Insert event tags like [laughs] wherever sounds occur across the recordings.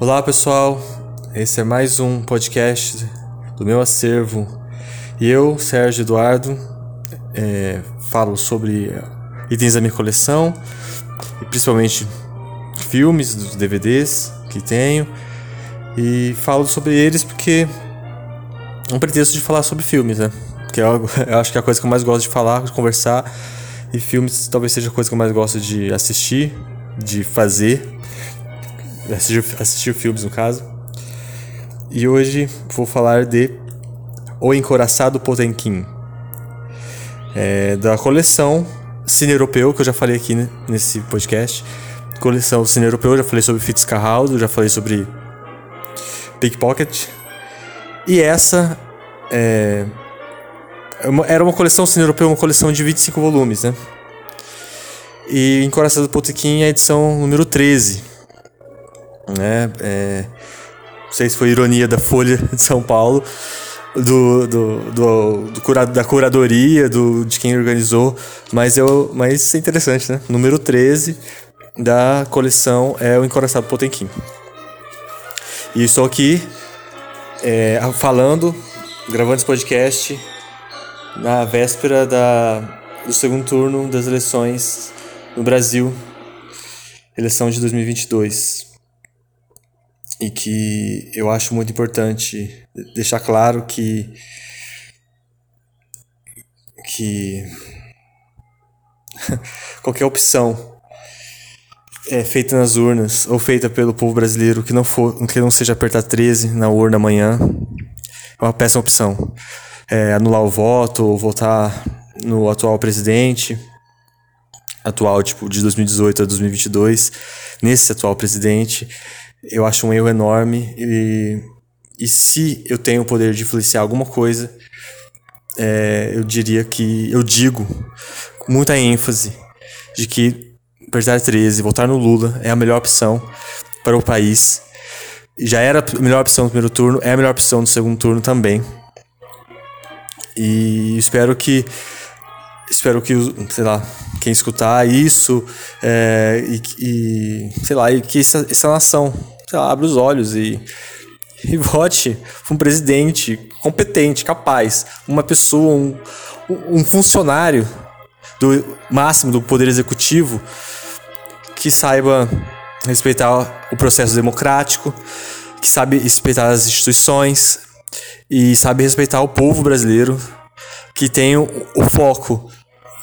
Olá pessoal, esse é mais um podcast do meu acervo. E eu, Sérgio Eduardo, é, falo sobre itens da minha coleção e principalmente filmes, dos DVDs que tenho e falo sobre eles porque é um pretexto de falar sobre filmes, né? Que é algo, [laughs] eu acho que é a coisa que eu mais gosto de falar, de conversar e filmes talvez seja a coisa que eu mais gosto de assistir, de fazer assistir, assistir filmes no caso. E hoje vou falar de O Encoraçado Potemkin, é, da coleção Cine Europeu, que eu já falei aqui nesse podcast. Coleção Cine Europeu, já falei sobre Fitzcarraldo, já falei sobre Pickpocket. E essa é, era uma coleção Cine Europeu, uma coleção de 25 volumes, né? E Encoraçado Potemkin é a edição número 13 né? É, não sei se foi ironia da Folha de São Paulo, do, do, do, do cura, da curadoria, do, de quem organizou, mas, eu, mas é interessante, né? Número 13 da coleção é o Encoraçado Potemkin. E estou aqui é, falando, gravando esse podcast na véspera da, do segundo turno das eleições no Brasil, eleição de 2022 e que eu acho muito importante deixar claro que que [laughs] qualquer opção é feita nas urnas ou feita pelo povo brasileiro que não for que não seja apertar 13 na urna amanhã é uma péssima opção. É, anular o voto ou votar no atual presidente atual tipo de 2018 a 2022 nesse atual presidente eu acho um erro enorme e, e se eu tenho o poder de influenciar alguma coisa, é, eu diria que eu digo com muita ênfase de que apertar 13, votar no Lula é a melhor opção para o país. Já era a melhor opção no primeiro turno, é a melhor opção no segundo turno também. E espero que espero que, sei lá, quem escutar isso é, e, e, sei lá, e que essa, essa nação sei lá, abre os olhos e, e vote um presidente competente, capaz, uma pessoa, um, um funcionário do máximo do poder executivo que saiba respeitar o processo democrático, que sabe respeitar as instituições e sabe respeitar o povo brasileiro, que tem o, o foco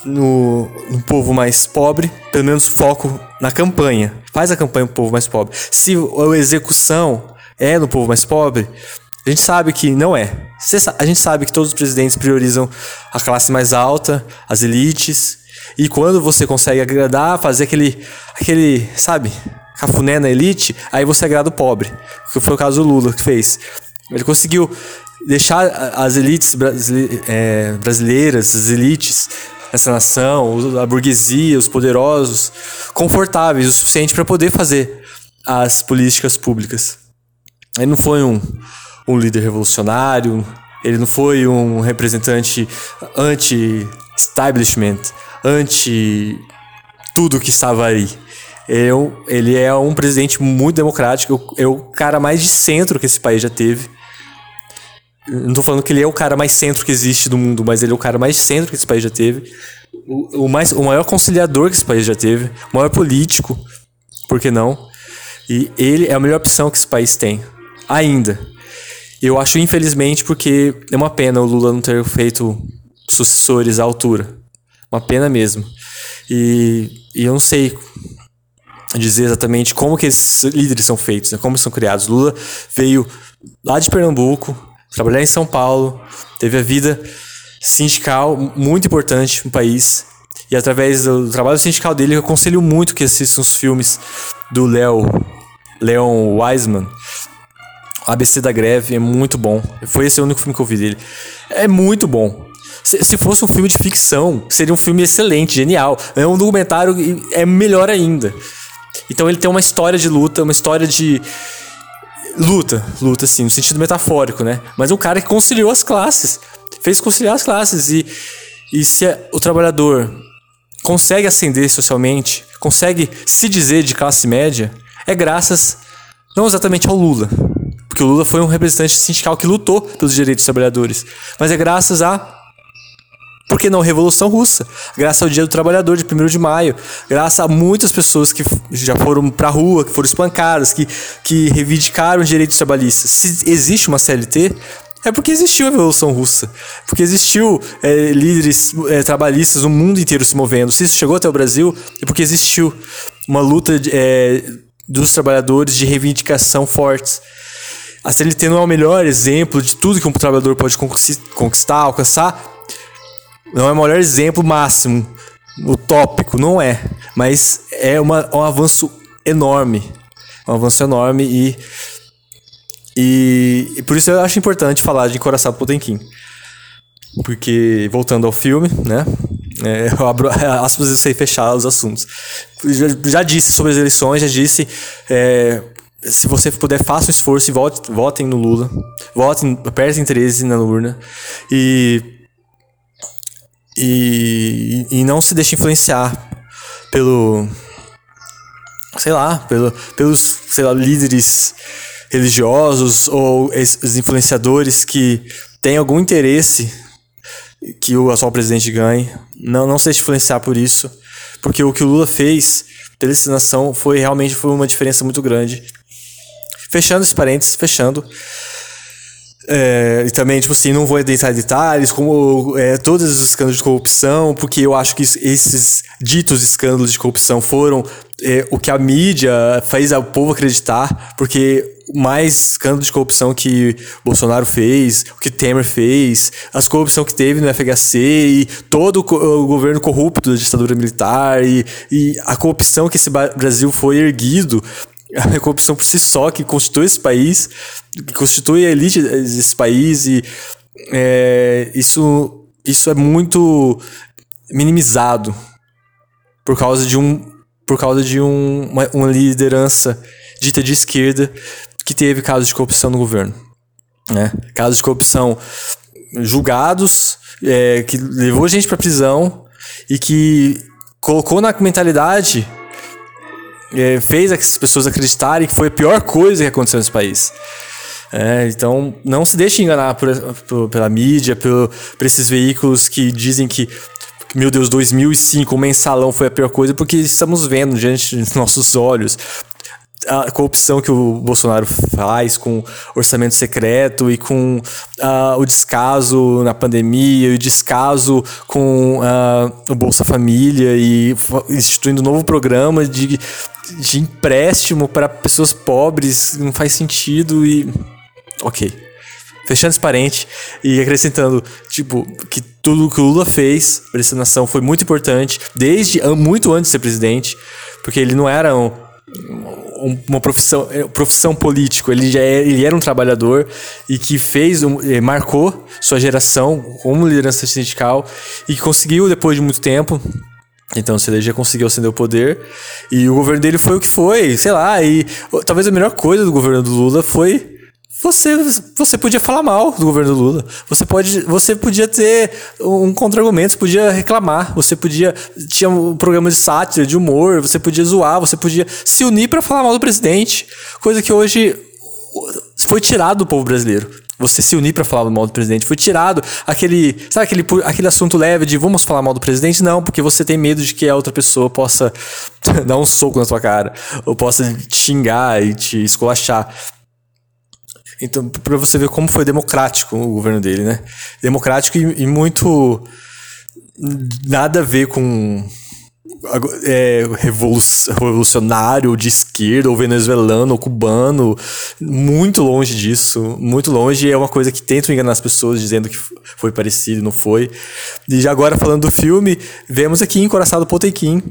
no, no povo mais pobre, pelo menos foco na campanha. Faz a campanha pro povo mais pobre. Se a execução é no povo mais pobre, a gente sabe que não é. A gente sabe que todos os presidentes priorizam a classe mais alta, as elites. E quando você consegue agradar, fazer aquele, aquele, sabe, cafuné na elite, aí você agrada o pobre. Que foi o caso do Lula que fez. Ele conseguiu deixar as elites é, brasileiras, as elites, essa nação, a burguesia, os poderosos, confortáveis o suficiente para poder fazer as políticas públicas. Ele não foi um, um líder revolucionário, ele não foi um representante anti-establishment, anti tudo que estava é, um, ele é um presidente muito democrático, é o cara mais de centro que esse país já teve não tô falando que ele é o cara mais centro que existe do mundo, mas ele é o cara mais centro que esse país já teve. O, o, mais, o maior conciliador que esse país já teve. O maior político. Por que não? E ele é a melhor opção que esse país tem. Ainda. Eu acho, infelizmente, porque é uma pena o Lula não ter feito sucessores à altura. Uma pena mesmo. E, e eu não sei dizer exatamente como que esses líderes são feitos, né? como são criados. Lula veio lá de Pernambuco, trabalhar em São Paulo, teve a vida sindical muito importante no país. E através do trabalho sindical dele, eu aconselho muito que assistam os filmes do Léo, Leon Wiseman. ABC da Greve é muito bom. Foi esse o único filme que eu vi dele. É muito bom. Se, se fosse um filme de ficção, seria um filme excelente, genial. É um documentário e é melhor ainda. Então ele tem uma história de luta, uma história de Luta, luta sim, no sentido metafórico, né? Mas é um cara que conciliou as classes, fez conciliar as classes e, e se o trabalhador consegue ascender socialmente, consegue se dizer de classe média, é graças Não exatamente ao Lula, porque o Lula foi um representante sindical que lutou pelos direitos dos trabalhadores, mas é graças a por que não Revolução Russa? Graças ao Dia do Trabalhador de 1 de maio, graças a muitas pessoas que já foram pra rua, que foram espancadas, que, que reivindicaram os direitos trabalhistas. Se existe uma CLT, é porque existiu a Revolução Russa. Porque existiu é, líderes é, trabalhistas no mundo inteiro se movendo. Se isso chegou até o Brasil, é porque existiu uma luta é, dos trabalhadores de reivindicação fortes. A CLT não é o melhor exemplo de tudo que um trabalhador pode conquistar, alcançar, não é o melhor exemplo máximo, utópico, não é. Mas é uma, um avanço enorme. Um avanço enorme e, e, e por isso eu acho importante falar de Encoraçado Potemkin. Porque, voltando ao filme, né? É, [laughs] eu abro [laughs] aspas e sei fechar os assuntos. Já, já, disse sobre as eleições, já disse. É, se você puder, faça um esforço e vote, votem no Lula. Votem, apertem 13 na urna. E e, e não se deixe influenciar pelo sei lá, pelo, pelos sei lá, líderes religiosos ou os influenciadores que têm algum interesse que o atual presidente ganhe. Não, não se deixe influenciar por isso, porque o que o Lula fez pela nação foi realmente foi uma diferença muito grande. Fechando esse parênteses, fechando. É, e também, tipo assim, não vou em detalhes, como é, todos os escândalos de corrupção, porque eu acho que esses ditos escândalos de corrupção foram é, o que a mídia fez o povo acreditar, porque mais escândalo de corrupção que Bolsonaro fez, o que Temer fez, as corrupção que teve no FHC e todo o governo corrupto da ditadura militar e, e a corrupção que esse Brasil foi erguido a corrupção por si só que constitui esse país, que constitui a elite desse país e é, isso, isso é muito minimizado por causa de um por causa de um, uma, uma liderança dita de esquerda que teve casos de corrupção no governo, né? Casos de corrupção julgados, é, que levou gente para prisão e que colocou na mentalidade é, fez as pessoas acreditarem que foi a pior coisa que aconteceu nesse país. É, então, não se deixe enganar por, por, pela mídia, por, por esses veículos que dizem que meu Deus, 2005, o mensalão foi a pior coisa, porque estamos vendo diante dos nossos olhos a corrupção que o Bolsonaro faz com orçamento secreto e com uh, o descaso na pandemia e o descaso com uh, o Bolsa Família e instituindo um novo programa de, de empréstimo para pessoas pobres não faz sentido e ok. Fechando esse parente e acrescentando, tipo, que tudo que o Lula fez para essa nação foi muito importante, desde muito antes de ser presidente, porque ele não era um, uma profissão, é, profissão político, ele já é, ele era um trabalhador e que fez, eh, marcou sua geração como liderança sindical e conseguiu depois de muito tempo então, se ele já conseguiu acender o poder. E o governo dele foi o que foi, sei lá. E talvez a melhor coisa do governo do Lula foi você, você podia falar mal do governo do Lula. Você, pode, você podia ter um contra-argumento, você podia reclamar, você podia. Tinha um programa de sátira, de humor, você podia zoar, você podia se unir para falar mal do presidente. Coisa que hoje foi tirado do povo brasileiro. Você se unir para falar mal do presidente. Foi tirado aquele. Sabe aquele, aquele assunto leve de vamos falar mal do presidente? Não, porque você tem medo de que a outra pessoa possa [laughs] dar um soco na sua cara, ou possa te xingar e te esculachar. Então, para você ver como foi democrático o governo dele, né? Democrático e, e muito nada a ver com é, revolucionário de esquerda, ou venezuelano, ou cubano, muito longe disso, muito longe. É uma coisa que tentam enganar as pessoas dizendo que foi parecido, não foi. E agora falando do filme, vemos aqui Encoraçado Potemkin,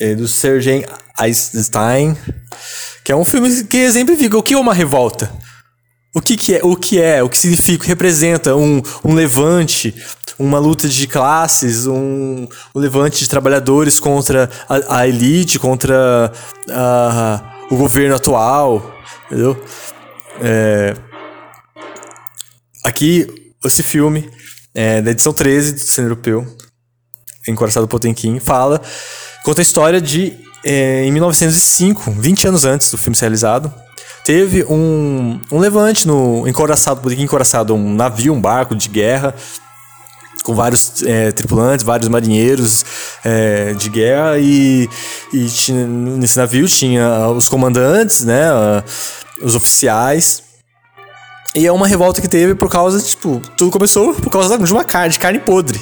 é, do Sergei Eisenstein, que é um filme que exemplifica o que é uma revolta. O que, que é, o que é, o que significa, o que representa um, um levante, uma luta de classes, um, um levante de trabalhadores contra a, a elite, contra a, o governo atual, entendeu? É, aqui, esse filme, é, da edição 13 do Cinema Europeu, Encoraçado Potemkin, fala, conta a história de, é, em 1905, 20 anos antes do filme ser realizado, teve um, um levante no encoraçado, encoraçado, um navio, um barco de guerra com vários é, tripulantes, vários marinheiros é, de guerra e, e tinha, nesse navio tinha os comandantes, né, os oficiais. E é uma revolta que teve por causa, tipo, tudo começou por causa de uma carne, de carne podre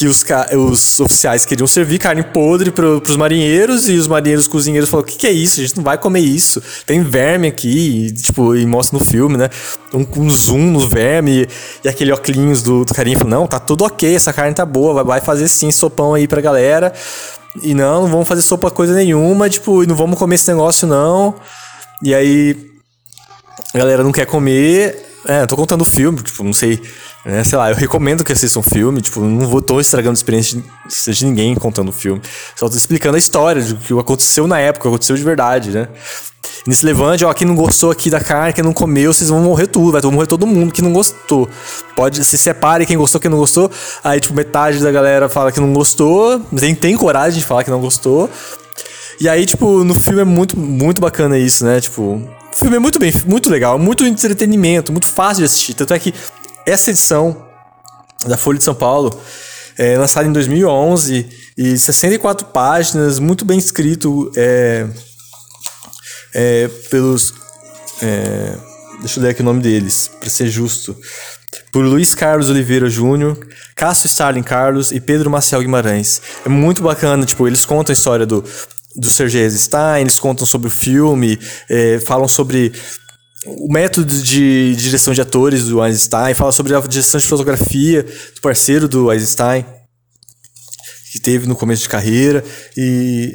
que os, os oficiais queriam servir carne podre pro, pros marinheiros e os marinheiros cozinheiros falaram: o que, que é isso? A gente não vai comer isso. Tem verme aqui, e, tipo, e mostra no filme, né? Um, um zoom no verme e, e aquele óculos do, do carinha falou: não, tá tudo ok, essa carne tá boa, vai, vai fazer sim sopão aí pra galera. E não, não vamos fazer sopa coisa nenhuma, tipo, e não vamos comer esse negócio não. E aí a galera não quer comer. É, tô contando o filme, tipo, não sei é, sei lá, eu recomendo que assistam um filme, tipo, não vou, tô estragando a experiência de, de ninguém contando o filme. Só tô explicando a história, de que aconteceu na época, aconteceu de verdade, né? Nesse levante, ó, quem não gostou aqui da carne, quem não comeu, vocês vão morrer tudo, vai morrer todo mundo que não gostou. Pode, se separe quem gostou, quem não gostou. Aí, tipo, metade da galera fala que não gostou, tem, tem coragem de falar que não gostou. E aí, tipo, no filme é muito, muito bacana isso, né? Tipo, o filme é muito bem, muito legal, muito entretenimento, muito fácil de assistir. Tanto é que essa edição da Folha de São Paulo é lançada em 2011 e 64 páginas, muito bem escrito é, é, pelos. É, deixa eu ler aqui o nome deles, para ser justo. Por Luiz Carlos Oliveira Júnior, Cássio Starling Carlos e Pedro Maciel Guimarães. É muito bacana, tipo, eles contam a história do, do Sergei Eisenstein, eles contam sobre o filme, é, falam sobre o método de direção de atores do Einstein, fala sobre a direção de fotografia do parceiro do Einstein, que teve no começo de carreira, e,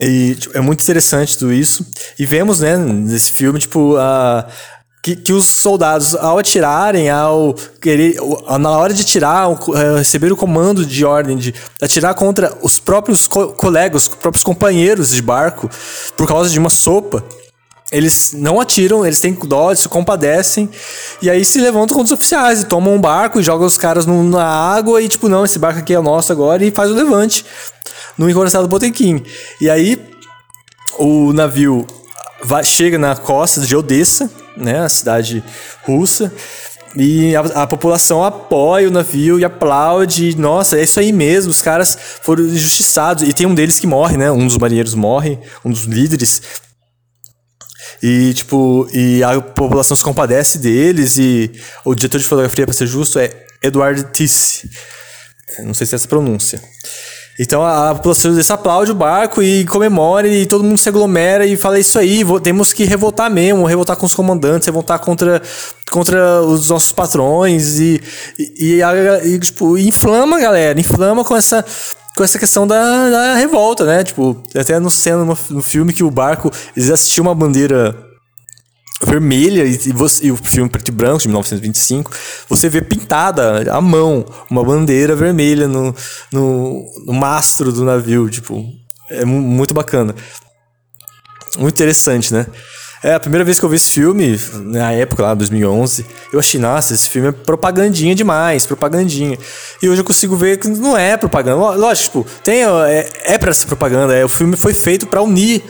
e tipo, é muito interessante tudo isso. E vemos, né, nesse filme, tipo, a, que, que os soldados, ao atirarem, ao querer, na hora de atirar, é, receber o comando de ordem de atirar contra os próprios co colegas, os próprios companheiros de barco, por causa de uma sopa, eles não atiram, eles têm dó, eles se compadecem. E aí se levantam contra os oficiais e tomam um barco e jogam os caras no, na água e, tipo, não, esse barco aqui é nosso agora e faz o levante no encoraçado Potemkin. E aí o navio vai, chega na costa de Odessa, né, a cidade russa. E a, a, população apoia o navio e aplaude. Nossa, é isso aí mesmo. Os caras foram injustiçados. E tem um deles que morre, né? Um dos marinheiros morre, um dos líderes. E, tipo, e a população se compadece deles e o diretor de fotografia, para ser justo, é Eduardo Tisse. Não sei se é essa pronúncia. Então a população desse aplaude o barco e comemora e todo mundo se aglomera e fala isso aí, temos que revoltar mesmo, revoltar com os comandantes, revoltar contra, contra os nossos patrões e, e, e, e tipo, inflama a galera, inflama com essa com essa questão da, da revolta, né? Tipo, até no cena no, no filme que o barco, eles assistiam uma bandeira vermelha e, você, e o filme preto e branco de 1925, você vê pintada à mão uma bandeira vermelha no, no, no mastro do navio, tipo, é muito bacana. Muito interessante, né? É, a primeira vez que eu vi esse filme, na época lá, 2011, eu achei, nossa, esse filme é propagandinha demais, propagandinha. E hoje eu consigo ver que não é propaganda. Lógico, tipo, tem, é, é pra ser propaganda, é, o filme foi feito para unir,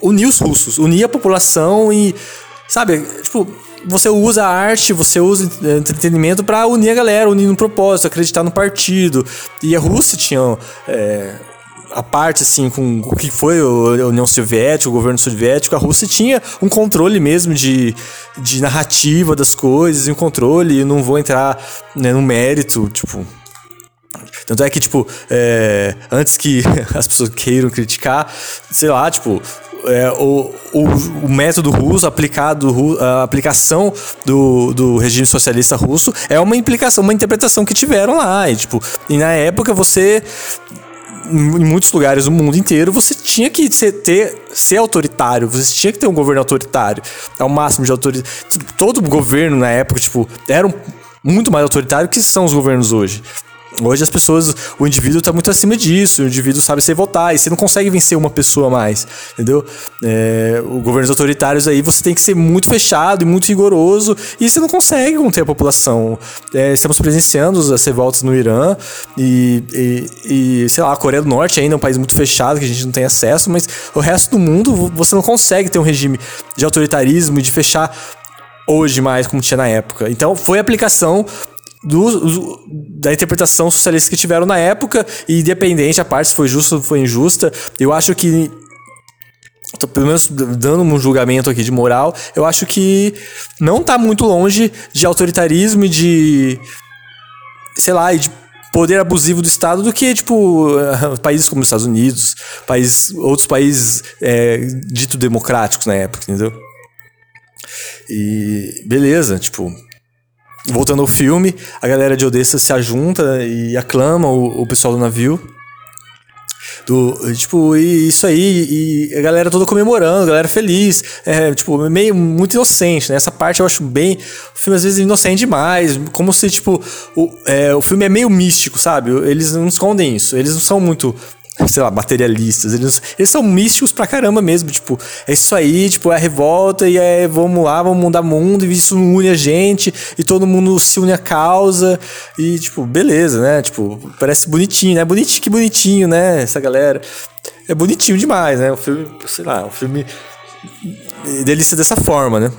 unir os russos, unir a população e, sabe, tipo, você usa a arte, você usa entretenimento para unir a galera, unir no propósito, acreditar no partido. E a Rússia tinha é, a parte assim com o que foi a União Soviética, o governo soviético, a Rússia tinha um controle mesmo de, de narrativa das coisas, um controle, e não vou entrar né, no mérito, tipo, tanto é que, tipo, é, antes que [laughs] as pessoas queiram criticar, sei lá, tipo, é, o, o, o, método russo aplicado, a aplicação do, do regime socialista russo é uma implicação, uma interpretação que tiveram lá. E, tipo, e na época você em muitos lugares do mundo inteiro, você tinha que ser, ter, ser autoritário, você tinha que ter um governo autoritário, ao máximo de autoridade. Todo governo na época, tipo, era um, muito mais autoritário que são os governos hoje. Hoje as pessoas, o indivíduo está muito acima disso, o indivíduo sabe se votar, e você não consegue vencer uma pessoa mais, entendeu? É, o governos autoritários aí você tem que ser muito fechado e muito rigoroso, e você não consegue conter a população. É, estamos presenciando as revoltas no Irã, e, e, e, sei lá, a Coreia do Norte ainda é um país muito fechado, que a gente não tem acesso, mas o resto do mundo você não consegue ter um regime de autoritarismo e de fechar hoje mais como tinha na época. Então foi a aplicação do, da interpretação socialista que tiveram na época, e independente a parte se foi justa ou foi injusta, eu acho que tô pelo menos dando um julgamento aqui de moral, eu acho que não tá muito longe de autoritarismo e de sei lá, e de poder abusivo do Estado do que, tipo, [laughs] países como os Estados Unidos, países, outros países é, dito democráticos na época, entendeu? E beleza, tipo, voltando ao filme, a galera de Odessa se ajunta e aclama o, o pessoal do navio. Do, tipo, e isso aí, e a galera toda comemorando, a galera feliz, é, tipo, meio muito inocente, né? Essa parte eu acho bem. O filme às vezes é inocente demais, como se, tipo, o, é, o filme é meio místico, sabe? Eles não escondem isso, eles não são muito sei lá, materialistas. Eles, eles são místicos pra caramba mesmo. Tipo, é isso aí, tipo, é a revolta e é vamos lá, vamos mudar o mundo, e isso une a gente, e todo mundo se une à causa. E, tipo, beleza, né? Tipo, parece bonitinho, né? Bonitinho, que bonitinho, né? Essa galera. É bonitinho demais, né? O filme, sei lá, o filme delícia dessa forma, né?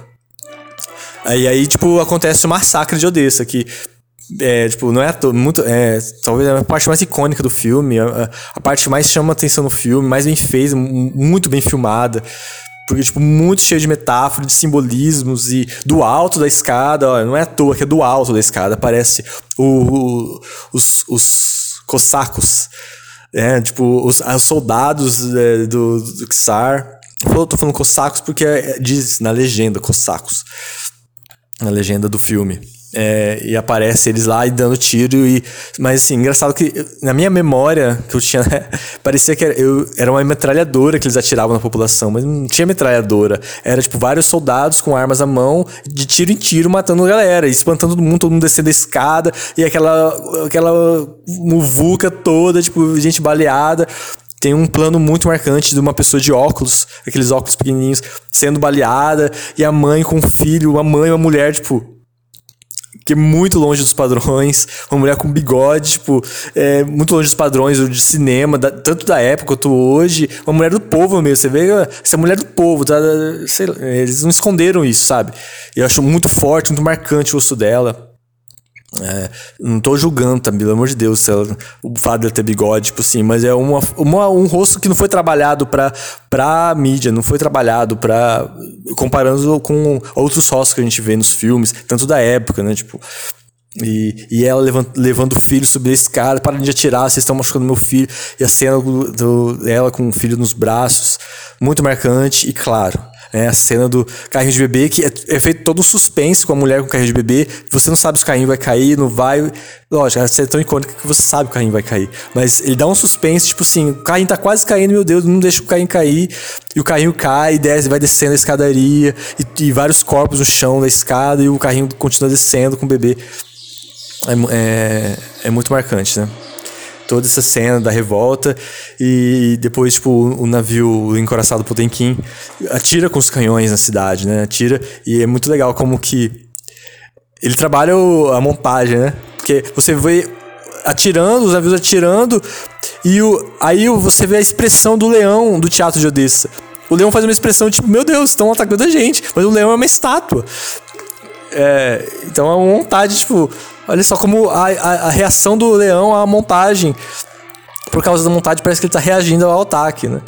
Aí, aí, tipo, acontece o massacre de Odessa, que é, tipo, não é muito. É, talvez a parte mais icônica do filme, a, a parte mais chama atenção no filme, mais bem feita, muito bem filmada. Porque, tipo, muito cheio de metáforas, de simbolismos e do alto da escada, ó, não é à toa que é do alto da escada, aparece o, o, os, os cossacos, é, tipo, os, os soldados é, do, do Czar. Eu tô falando cossacos porque é, diz na legenda, cossacos, na legenda do filme. É, e aparece eles lá e dando tiro e mas assim engraçado que na minha memória que eu tinha né, [laughs] parecia que era, eu, era uma metralhadora que eles atiravam na população mas não tinha metralhadora. Era tipo vários soldados com armas à mão de tiro em tiro matando a galera espantando todo mundo todo mundo descendo a escada e aquela aquela muvuca toda tipo gente baleada. Tem um plano muito marcante de uma pessoa de óculos, aqueles óculos pequenininhos, sendo baleada, e a mãe com o filho, uma mãe uma mulher, tipo, que é muito longe dos padrões, uma mulher com bigode, tipo, é, muito longe dos padrões de cinema, da, tanto da época quanto hoje, uma mulher do povo mesmo, você vê essa mulher do povo, tá, sei, eles não esconderam isso, sabe? Eu acho muito forte, muito marcante o rosto dela. É, não tô julgando, tá? Pelo amor de Deus, ela, o fato dela ter bigode, tipo assim, mas é uma, uma, um rosto que não foi trabalhado pra, pra mídia, não foi trabalhado pra. comparando com outros rostos que a gente vê nos filmes, tanto da época, né? Tipo. E, e ela levando, levando o filho subir a escada, para de atirar, vocês estão machucando meu filho. E a cena do, do, ela com o filho nos braços, muito marcante, e claro, né? A cena do carrinho de bebê, que é, é, feito todo um suspense com a mulher com o carrinho de bebê. Você não sabe se o carrinho vai cair, não vai. Lógico, a cena é tão icônica que você sabe que o carrinho vai cair. Mas ele dá um suspense, tipo assim, o carrinho tá quase caindo, meu Deus, não deixa o carrinho cair. E o carrinho cai, desce, vai descendo a escadaria, e, e vários corpos no chão da escada, e o carrinho continua descendo com o bebê. É, é, é muito marcante, né? Toda essa cena da revolta e depois, tipo, o navio encoraçado Potemkin atira com os canhões na cidade, né? Atira e é muito legal como que ele trabalha a montagem, né? Porque você vê atirando, os navios atirando e o, aí você vê a expressão do leão do teatro de Odessa. O leão faz uma expressão tipo, meu Deus, estão atacando a gente. Mas o leão é uma estátua. É, então é uma montagem, tipo, Olha só como a, a, a, reação do leão à montagem. Por causa da montagem, parece que ele está reagindo ao ataque, né?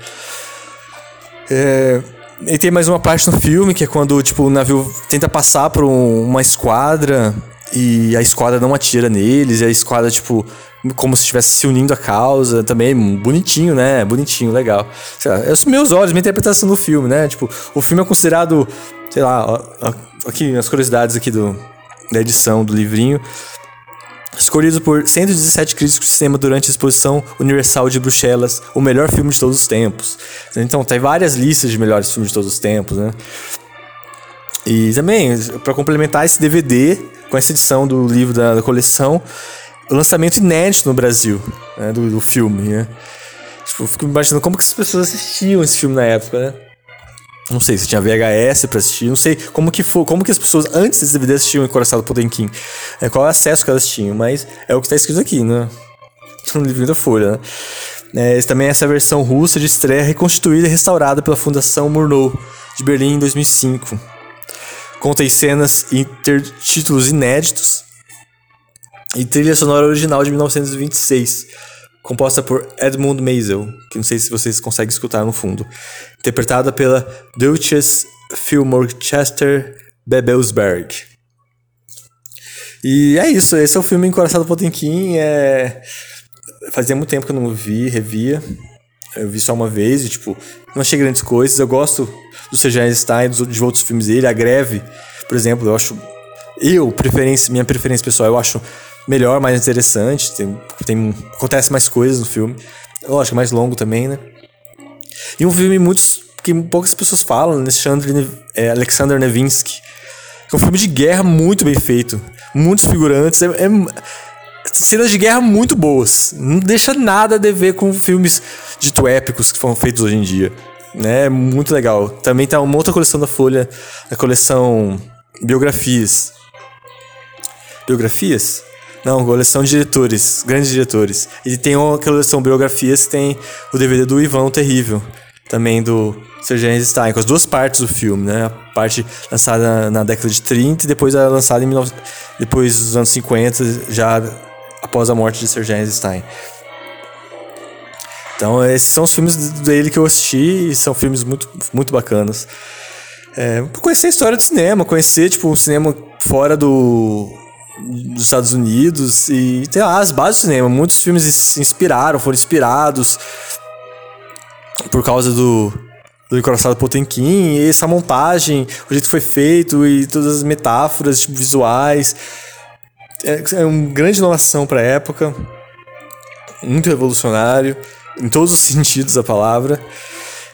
É, e tem mais uma parte no filme, que é quando tipo, o navio tenta passar por um, uma esquadra e a esquadra não atira neles, e a esquadra, tipo, como se estivesse se unindo à causa, também bonitinho, né? Bonitinho, legal. Sei lá, é os meus olhos, minha interpretação do filme, né? Tipo, o filme é considerado, sei lá, ó, ó, aqui as curiosidades aqui do, da edição do livrinho, escolhido por 117 críticos de cinema durante a exposição universal de Bruxelas, o melhor filme de todos os tempos. Então, tem várias listas de melhores filmes de todos os tempos, né? E também, para complementar esse DVD, com essa edição do livro da, da coleção, lançamento inédito no Brasil né, do, do filme, né? Tipo, eu fico imaginando como que as pessoas assistiam esse filme na época, né? Não sei se tinha VHS pra assistir, não sei como que foi, como que as pessoas antes desse DVD assistiam Encoraçado Potemkin. É, qual é o acesso que elas tinham, mas é o que tá escrito aqui, né? [laughs] No livrinho da Folha, né? É, também essa versão russa de estreia reconstituída e restaurada pela Fundação Murnau de Berlim em 2005. Contém cenas e títulos inéditos e trilha sonora original de 1926 composta por Edmund Maisel, que não sei se vocês conseguem escutar no fundo, interpretada pela Duchess Fillmore Chester Bebelsberg. E é isso, esse é o filme Encoraçado Potemkin, é... fazia muito tempo que eu não vi, revia, eu vi só uma vez e, tipo, não achei grandes coisas, eu gosto do Sr. Einstein, de outros filmes dele, A Greve, por exemplo, eu acho, eu, preferência, minha preferência pessoal, eu acho melhor, mais interessante. Tem, tem, acontece mais coisas no filme. Lógico, mais longo também, né? E um filme muitos, que poucas pessoas falam, Alexander, é, Alexander Nevinsky. É um filme de guerra muito bem feito. Muitos figurantes. É, é, cenas de guerra muito boas. Não deixa nada a dever com filmes dito épicos que foram feitos hoje em dia. Né? Muito legal. Também tá uma outra coleção da Folha, a coleção Biografias. Biografias? Não, coleção de diretores, grandes diretores. E tem uma coleção biografias que tem o DVD do Ivan Terrível, também do Sergei Eisenstein, com as duas partes do filme, né? A parte lançada na década de 30 e depois a lançada em 19... depois dos anos 50, já após a morte de Sergei Eisenstein. Então, esses são os filmes dele que eu assisti e são filmes muito, muito bacanas. É, conhecer a história do cinema, conhecer, tipo, o cinema fora do dos Estados Unidos e tem lá as bases do cinema. Muitos filmes se inspiraram, foram inspirados por causa do, do Encoraçado Potemkin e essa montagem, o jeito que foi feito e todas as metáforas tipo, visuais. É, é uma grande inovação para a época, muito revolucionário em todos os [laughs] sentidos da palavra.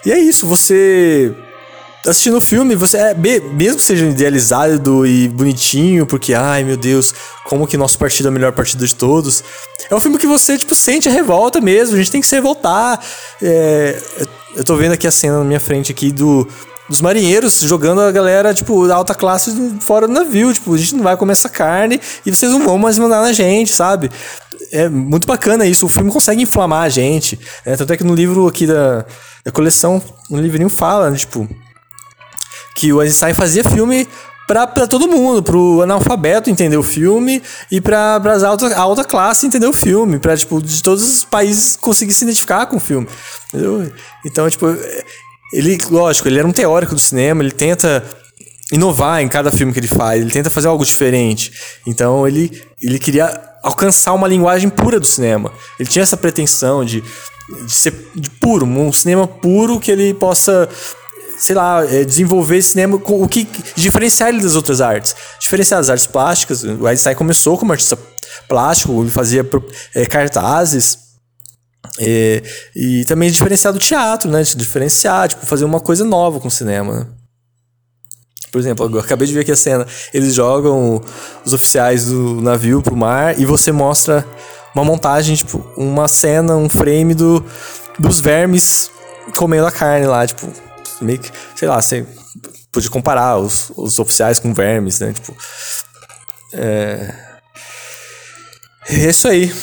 E é isso, você assistindo o filme, você é, mesmo que seja idealizado e bonitinho, porque, ai meu Deus, como que nosso partido é o melhor partido de todos. É um filme que você, tipo, sente a revolta mesmo, a gente tem que se revoltar. É, eu tô vendo aqui a cena na minha frente aqui do, dos marinheiros jogando a galera, tipo, da alta classe fora do navio. Tipo, a gente não vai comer essa carne e vocês não vão mais mandar na gente, sabe? É muito bacana isso. O filme consegue inflamar a gente. Né? Tanto é que no livro aqui da, da coleção, no livrinho fala, né? tipo que o Einstein fazia filme para todo mundo, pro analfabeto entender o filme e para as alta, alta classe entender o filme, para tipo de todos os países conseguir se identificar com o filme. Entendeu? Então, tipo, ele, lógico, ele era um teórico do cinema, ele tenta inovar em cada filme que ele faz, ele tenta fazer algo diferente. Então, ele ele queria alcançar uma linguagem pura do cinema. Ele tinha essa pretensão de, de ser de puro, um cinema puro que ele possa sei lá, é, desenvolver cinema, o que diferenciar ele das outras artes. Diferenciar as artes plásticas. O Einstein começou como artista plástico, ele fazia é, cartazes. É, e também diferenciar do teatro, né? Diferenciar, tipo, fazer uma coisa nova com o cinema. Por exemplo, eu acabei de ver aqui a cena. Eles jogam os oficiais do navio pro mar e você mostra uma montagem, tipo, uma cena, um frame do, dos vermes comendo a carne lá, tipo, meio que, sei lá, você pode comparar os, os oficiais com vermes, né? Tipo. É... é isso aí.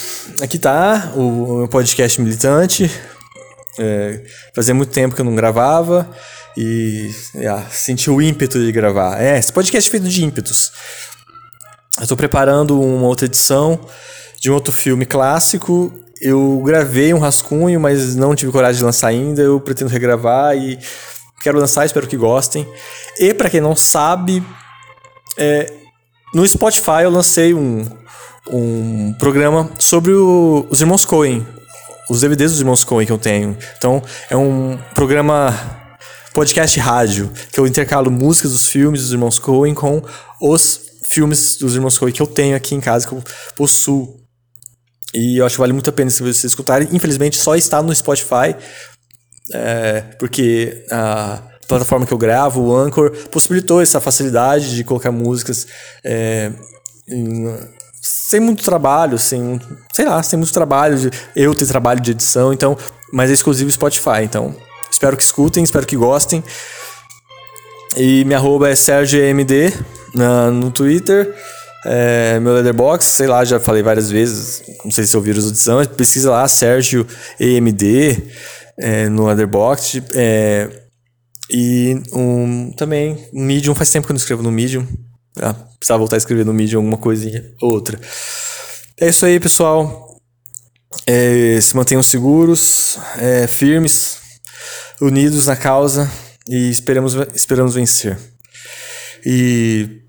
Aqui tá o meu podcast militante. É, fazia muito tempo que eu não gravava e é, senti o ímpeto de gravar. É, esse podcast é feito de ímpetos. Eu tô preparando uma outra edição de um outro filme clássico. Eu gravei um rascunho, mas não tive coragem de lançar ainda. Eu pretendo regravar e Quero lançar, espero que gostem. E para quem não sabe, é, no Spotify eu lancei um, um programa sobre o, os irmãos Coen, os DVDs dos irmãos Coen que eu tenho. Então é um programa podcast rádio que eu intercalo músicas dos filmes dos irmãos Coen com os filmes dos irmãos Coen que eu tenho aqui em casa que eu possuo. E eu acho que vale muito a pena se vocês escutarem. Infelizmente só está no Spotify. É, porque a plataforma que eu gravo, o Anchor, possibilitou essa facilidade de colocar músicas é, em, sem muito trabalho, sem, sei lá, sem muito trabalho, de, eu ter trabalho de edição, então, mas é exclusivo Spotify, então espero que escutem, espero que gostem. E minha arroba é SérgioMD na, no Twitter. É, meu Leatherbox, sei lá, já falei várias vezes, não sei se ouviram as edições, pesquisa lá, Sérgio EMD é, no Leatherbox. É, e um, também, Medium, faz tempo que eu não escrevo no Medium. Ah, precisava voltar a escrever no Medium alguma coisinha, outra. É isso aí, pessoal. É, se mantenham seguros, é, firmes, unidos na causa e esperamos, esperamos vencer. E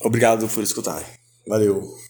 obrigado por escutar. Valeu.